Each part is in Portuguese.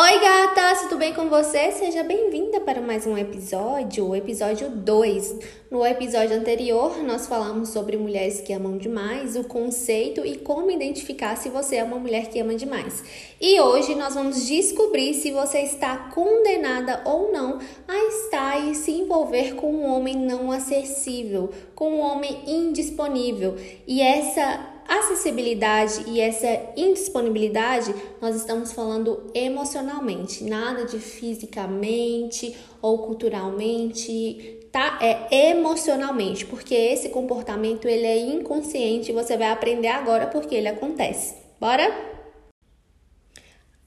Oi, gata, tudo bem com você? Seja bem-vinda para mais um episódio, o episódio 2. No episódio anterior, nós falamos sobre mulheres que amam demais, o conceito e como identificar se você é uma mulher que ama demais. E hoje nós vamos descobrir se você está condenada ou não a estar e se envolver com um homem não acessível, com um homem indisponível. E essa acessibilidade e essa indisponibilidade, nós estamos falando emocionalmente, nada de fisicamente ou culturalmente, tá? É emocionalmente, porque esse comportamento ele é inconsciente e você vai aprender agora porque ele acontece. Bora?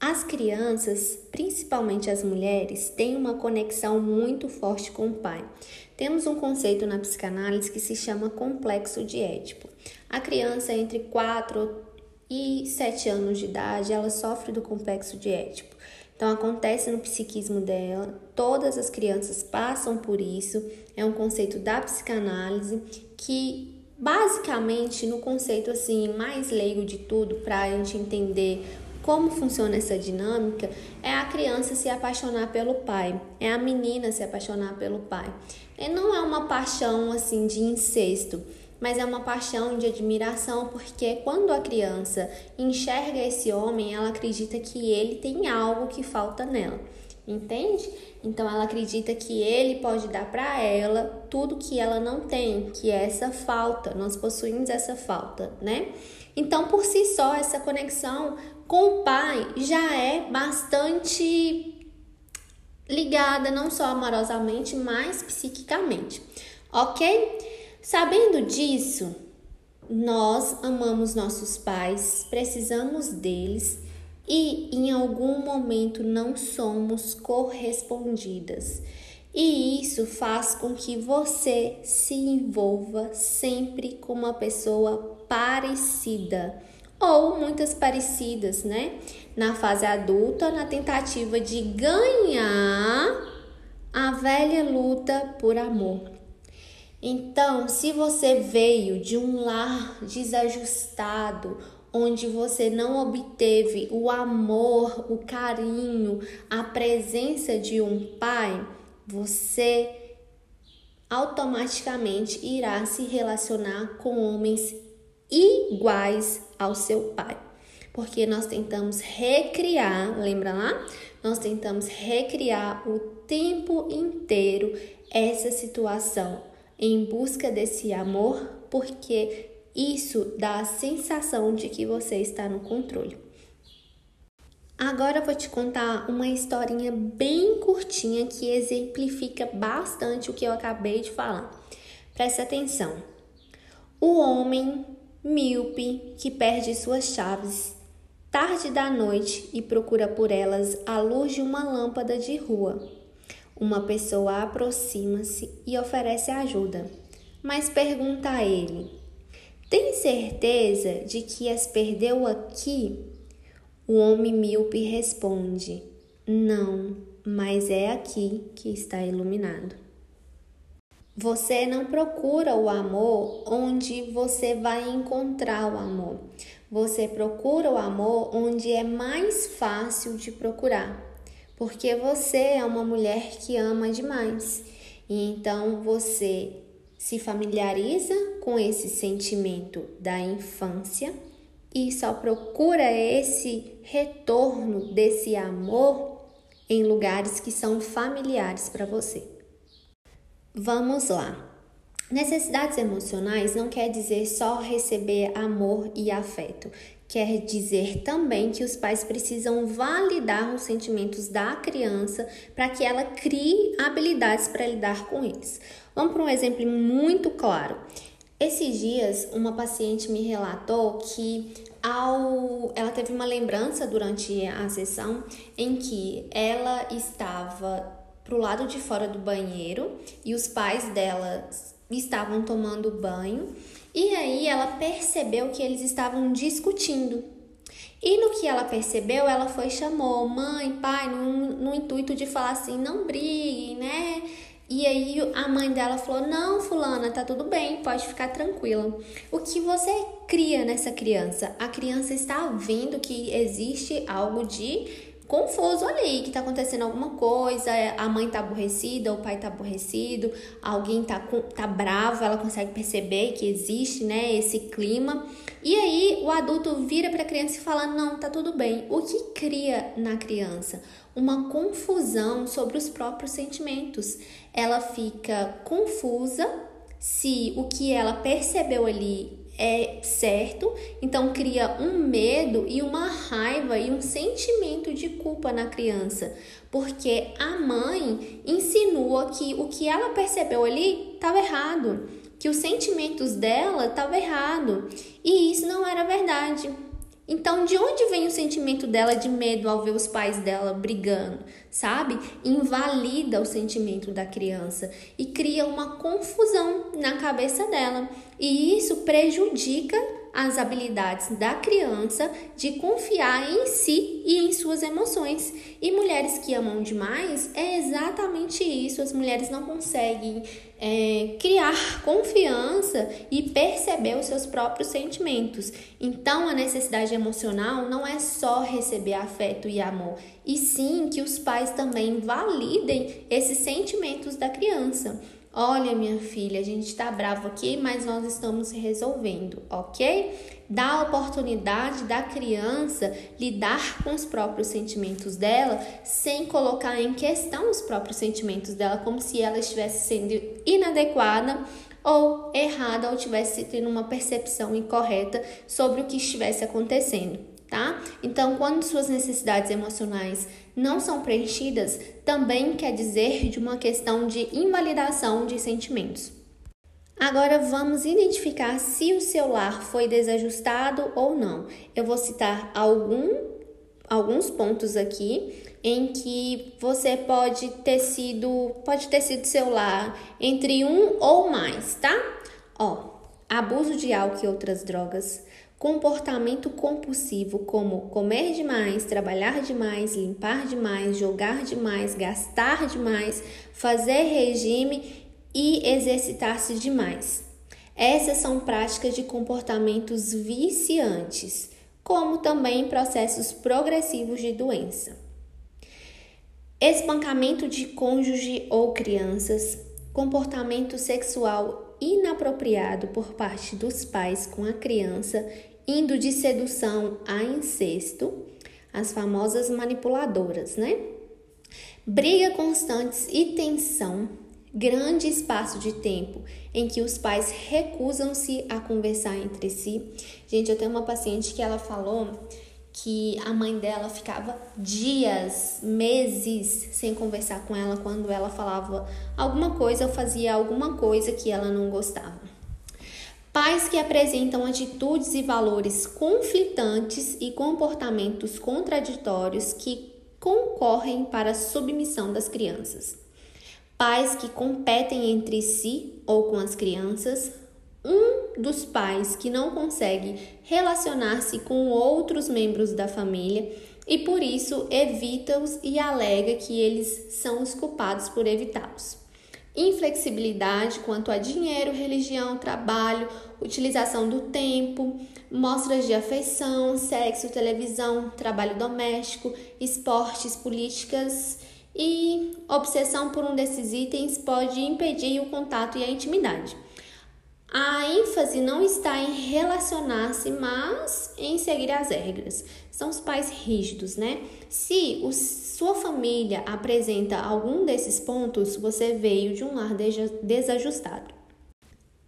As crianças, principalmente as mulheres, têm uma conexão muito forte com o pai. Temos um conceito na psicanálise que se chama complexo de Édipo. A criança entre 4 e 7 anos de idade, ela sofre do complexo de Édipo. Então acontece no psiquismo dela, todas as crianças passam por isso. É um conceito da psicanálise que basicamente no conceito assim mais leigo de tudo para a gente entender como funciona essa dinâmica é a criança se apaixonar pelo pai, é a menina se apaixonar pelo pai. E não é uma paixão assim de incesto, mas é uma paixão de admiração, porque quando a criança enxerga esse homem, ela acredita que ele tem algo que falta nela. Entende? Então ela acredita que ele pode dar para ela tudo que ela não tem, que é essa falta. Nós possuímos essa falta, né? Então, por si só, essa conexão com o pai já é bastante ligada não só amorosamente, mas psiquicamente. OK? Sabendo disso, nós amamos nossos pais, precisamos deles e em algum momento não somos correspondidas. E isso faz com que você se envolva sempre com uma pessoa parecida ou muitas parecidas, né? Na fase adulta, na tentativa de ganhar a velha luta por amor. Então, se você veio de um lar desajustado, onde você não obteve o amor, o carinho, a presença de um pai, você automaticamente irá se relacionar com homens iguais ao seu pai. Porque nós tentamos recriar, lembra lá? Nós tentamos recriar o tempo inteiro essa situação em busca desse amor, porque isso dá a sensação de que você está no controle. Agora eu vou te contar uma historinha bem curtinha que exemplifica bastante o que eu acabei de falar. Presta atenção. O homem míope que perde suas chaves tarde da noite e procura por elas à luz de uma lâmpada de rua. Uma pessoa aproxima-se e oferece ajuda, mas pergunta a ele: Tem certeza de que as perdeu aqui? O homem míope responde: Não, mas é aqui que está iluminado. Você não procura o amor onde você vai encontrar o amor. Você procura o amor onde é mais fácil de procurar. Porque você é uma mulher que ama demais. E então você se familiariza com esse sentimento da infância e só procura esse retorno desse amor em lugares que são familiares para você. Vamos lá. Necessidades emocionais não quer dizer só receber amor e afeto. Quer dizer também que os pais precisam validar os sentimentos da criança para que ela crie habilidades para lidar com eles. Vamos para um exemplo muito claro. Esses dias, uma paciente me relatou que ao, ela teve uma lembrança durante a sessão em que ela estava pro lado de fora do banheiro e os pais dela estavam tomando banho e aí ela percebeu que eles estavam discutindo. E no que ela percebeu, ela foi chamou mãe, pai, no, no intuito de falar assim, não brigue, né? E aí a mãe dela falou: Não, fulana, tá tudo bem, pode ficar tranquila. O que você cria nessa criança? A criança está vendo que existe algo de confuso ali, que tá acontecendo alguma coisa, a mãe tá aborrecida, o pai tá aborrecido, alguém tá, tá bravo, ela consegue perceber que existe, né, esse clima. E aí o adulto vira para a criança e fala: "Não, tá tudo bem". O que cria na criança uma confusão sobre os próprios sentimentos. Ela fica confusa se o que ela percebeu ali é certo, então cria um medo e uma raiva e um sentimento de culpa na criança, porque a mãe insinua que o que ela percebeu ali estava errado, que os sentimentos dela estavam errado, e isso não era verdade. Então, de onde vem o sentimento dela de medo ao ver os pais dela brigando, sabe? Invalida o sentimento da criança e cria uma confusão na cabeça dela. E isso prejudica as habilidades da criança de confiar em si e em suas emoções. E mulheres que amam demais é exatamente isso. As mulheres não conseguem é, criar confiança e perceber os seus próprios sentimentos. Então, a necessidade emocional não é só receber afeto e amor, e sim que os pais também validem esses sentimentos da criança. Olha, minha filha, a gente está bravo aqui, mas nós estamos resolvendo, ok? Dá a oportunidade da criança lidar com os próprios sentimentos dela sem colocar em questão os próprios sentimentos dela, como se ela estivesse sendo inadequada ou errada ou tivesse tendo uma percepção incorreta sobre o que estivesse acontecendo tá? Então, quando suas necessidades emocionais não são preenchidas, também quer dizer de uma questão de invalidação de sentimentos. Agora vamos identificar se o seu lar foi desajustado ou não. Eu vou citar algum, alguns pontos aqui em que você pode ter sido, pode ter sido seu lar entre um ou mais, tá? Ó, abuso de álcool e outras drogas, comportamento compulsivo, como comer demais, trabalhar demais, limpar demais, jogar demais, gastar demais, fazer regime e exercitar-se demais. Essas são práticas de comportamentos viciantes, como também processos progressivos de doença. Espancamento de cônjuge ou crianças, comportamento sexual inapropriado por parte dos pais com a criança indo de sedução a incesto, as famosas manipuladoras, né? Briga constantes e tensão, grande espaço de tempo em que os pais recusam-se a conversar entre si. Gente, eu tenho uma paciente que ela falou que a mãe dela ficava dias, meses sem conversar com ela quando ela falava alguma coisa ou fazia alguma coisa que ela não gostava. Pais que apresentam atitudes e valores conflitantes e comportamentos contraditórios que concorrem para a submissão das crianças. Pais que competem entre si ou com as crianças. Um dos pais que não consegue relacionar-se com outros membros da família e por isso evita-os e alega que eles são os culpados por evitá-los inflexibilidade quanto a dinheiro, religião, trabalho, utilização do tempo, mostras de afeição, sexo, televisão, trabalho doméstico, esportes, políticas e obsessão por um desses itens pode impedir o contato e a intimidade. A ênfase não está em relacionar-se, mas em seguir as regras. São os pais rígidos, né? Se o, sua família apresenta algum desses pontos, você veio de um lar desajustado.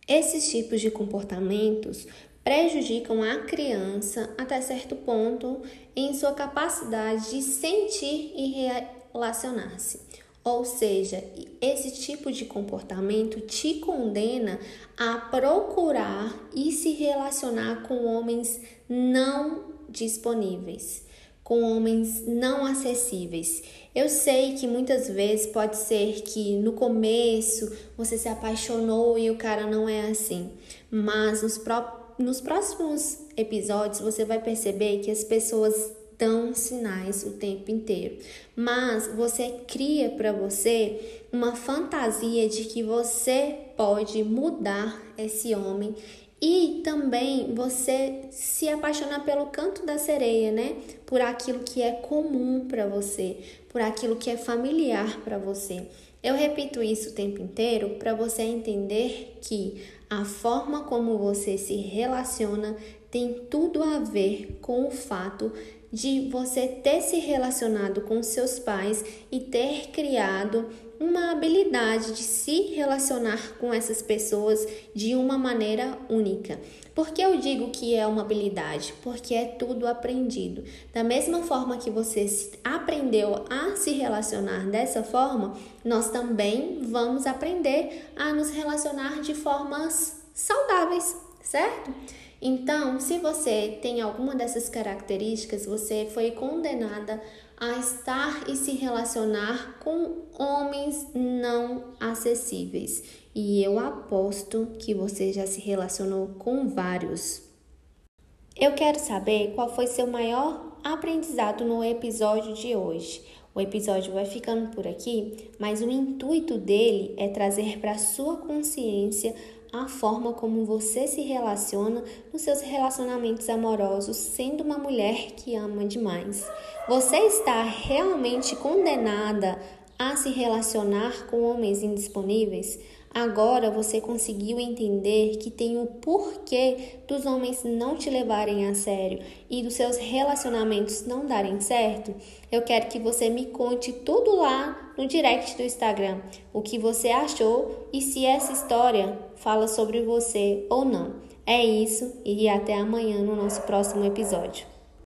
Esses tipos de comportamentos prejudicam a criança até certo ponto em sua capacidade de sentir e relacionar-se. Ou seja, esse tipo de comportamento te condena a procurar e se relacionar com homens não disponíveis. com homens não acessíveis. Eu sei que muitas vezes pode ser que no começo você se apaixonou e o cara não é assim, mas nos, nos próximos episódios você vai perceber que as pessoas dão sinais o tempo inteiro. Mas você cria para você uma fantasia de que você pode mudar esse homem e também você se apaixonar pelo canto da sereia, né? Por aquilo que é comum para você, por aquilo que é familiar para você. Eu repito isso o tempo inteiro para você entender que a forma como você se relaciona tem tudo a ver com o fato de você ter se relacionado com seus pais e ter criado uma habilidade de se relacionar com essas pessoas de uma maneira única. Por que eu digo que é uma habilidade? Porque é tudo aprendido. Da mesma forma que você aprendeu a se relacionar dessa forma, nós também vamos aprender a nos relacionar de formas saudáveis, certo? Então, se você tem alguma dessas características, você foi condenada a estar e se relacionar com homens não acessíveis. E eu aposto que você já se relacionou com vários. Eu quero saber qual foi seu maior aprendizado no episódio de hoje. O episódio vai ficando por aqui, mas o intuito dele é trazer para sua consciência a forma como você se relaciona nos seus relacionamentos amorosos, sendo uma mulher que ama demais. Você está realmente condenada a se relacionar com homens indisponíveis? Agora você conseguiu entender que tem o porquê dos homens não te levarem a sério e dos seus relacionamentos não darem certo? Eu quero que você me conte tudo lá no direct do Instagram, o que você achou e se essa história fala sobre você ou não. É isso e até amanhã no nosso próximo episódio.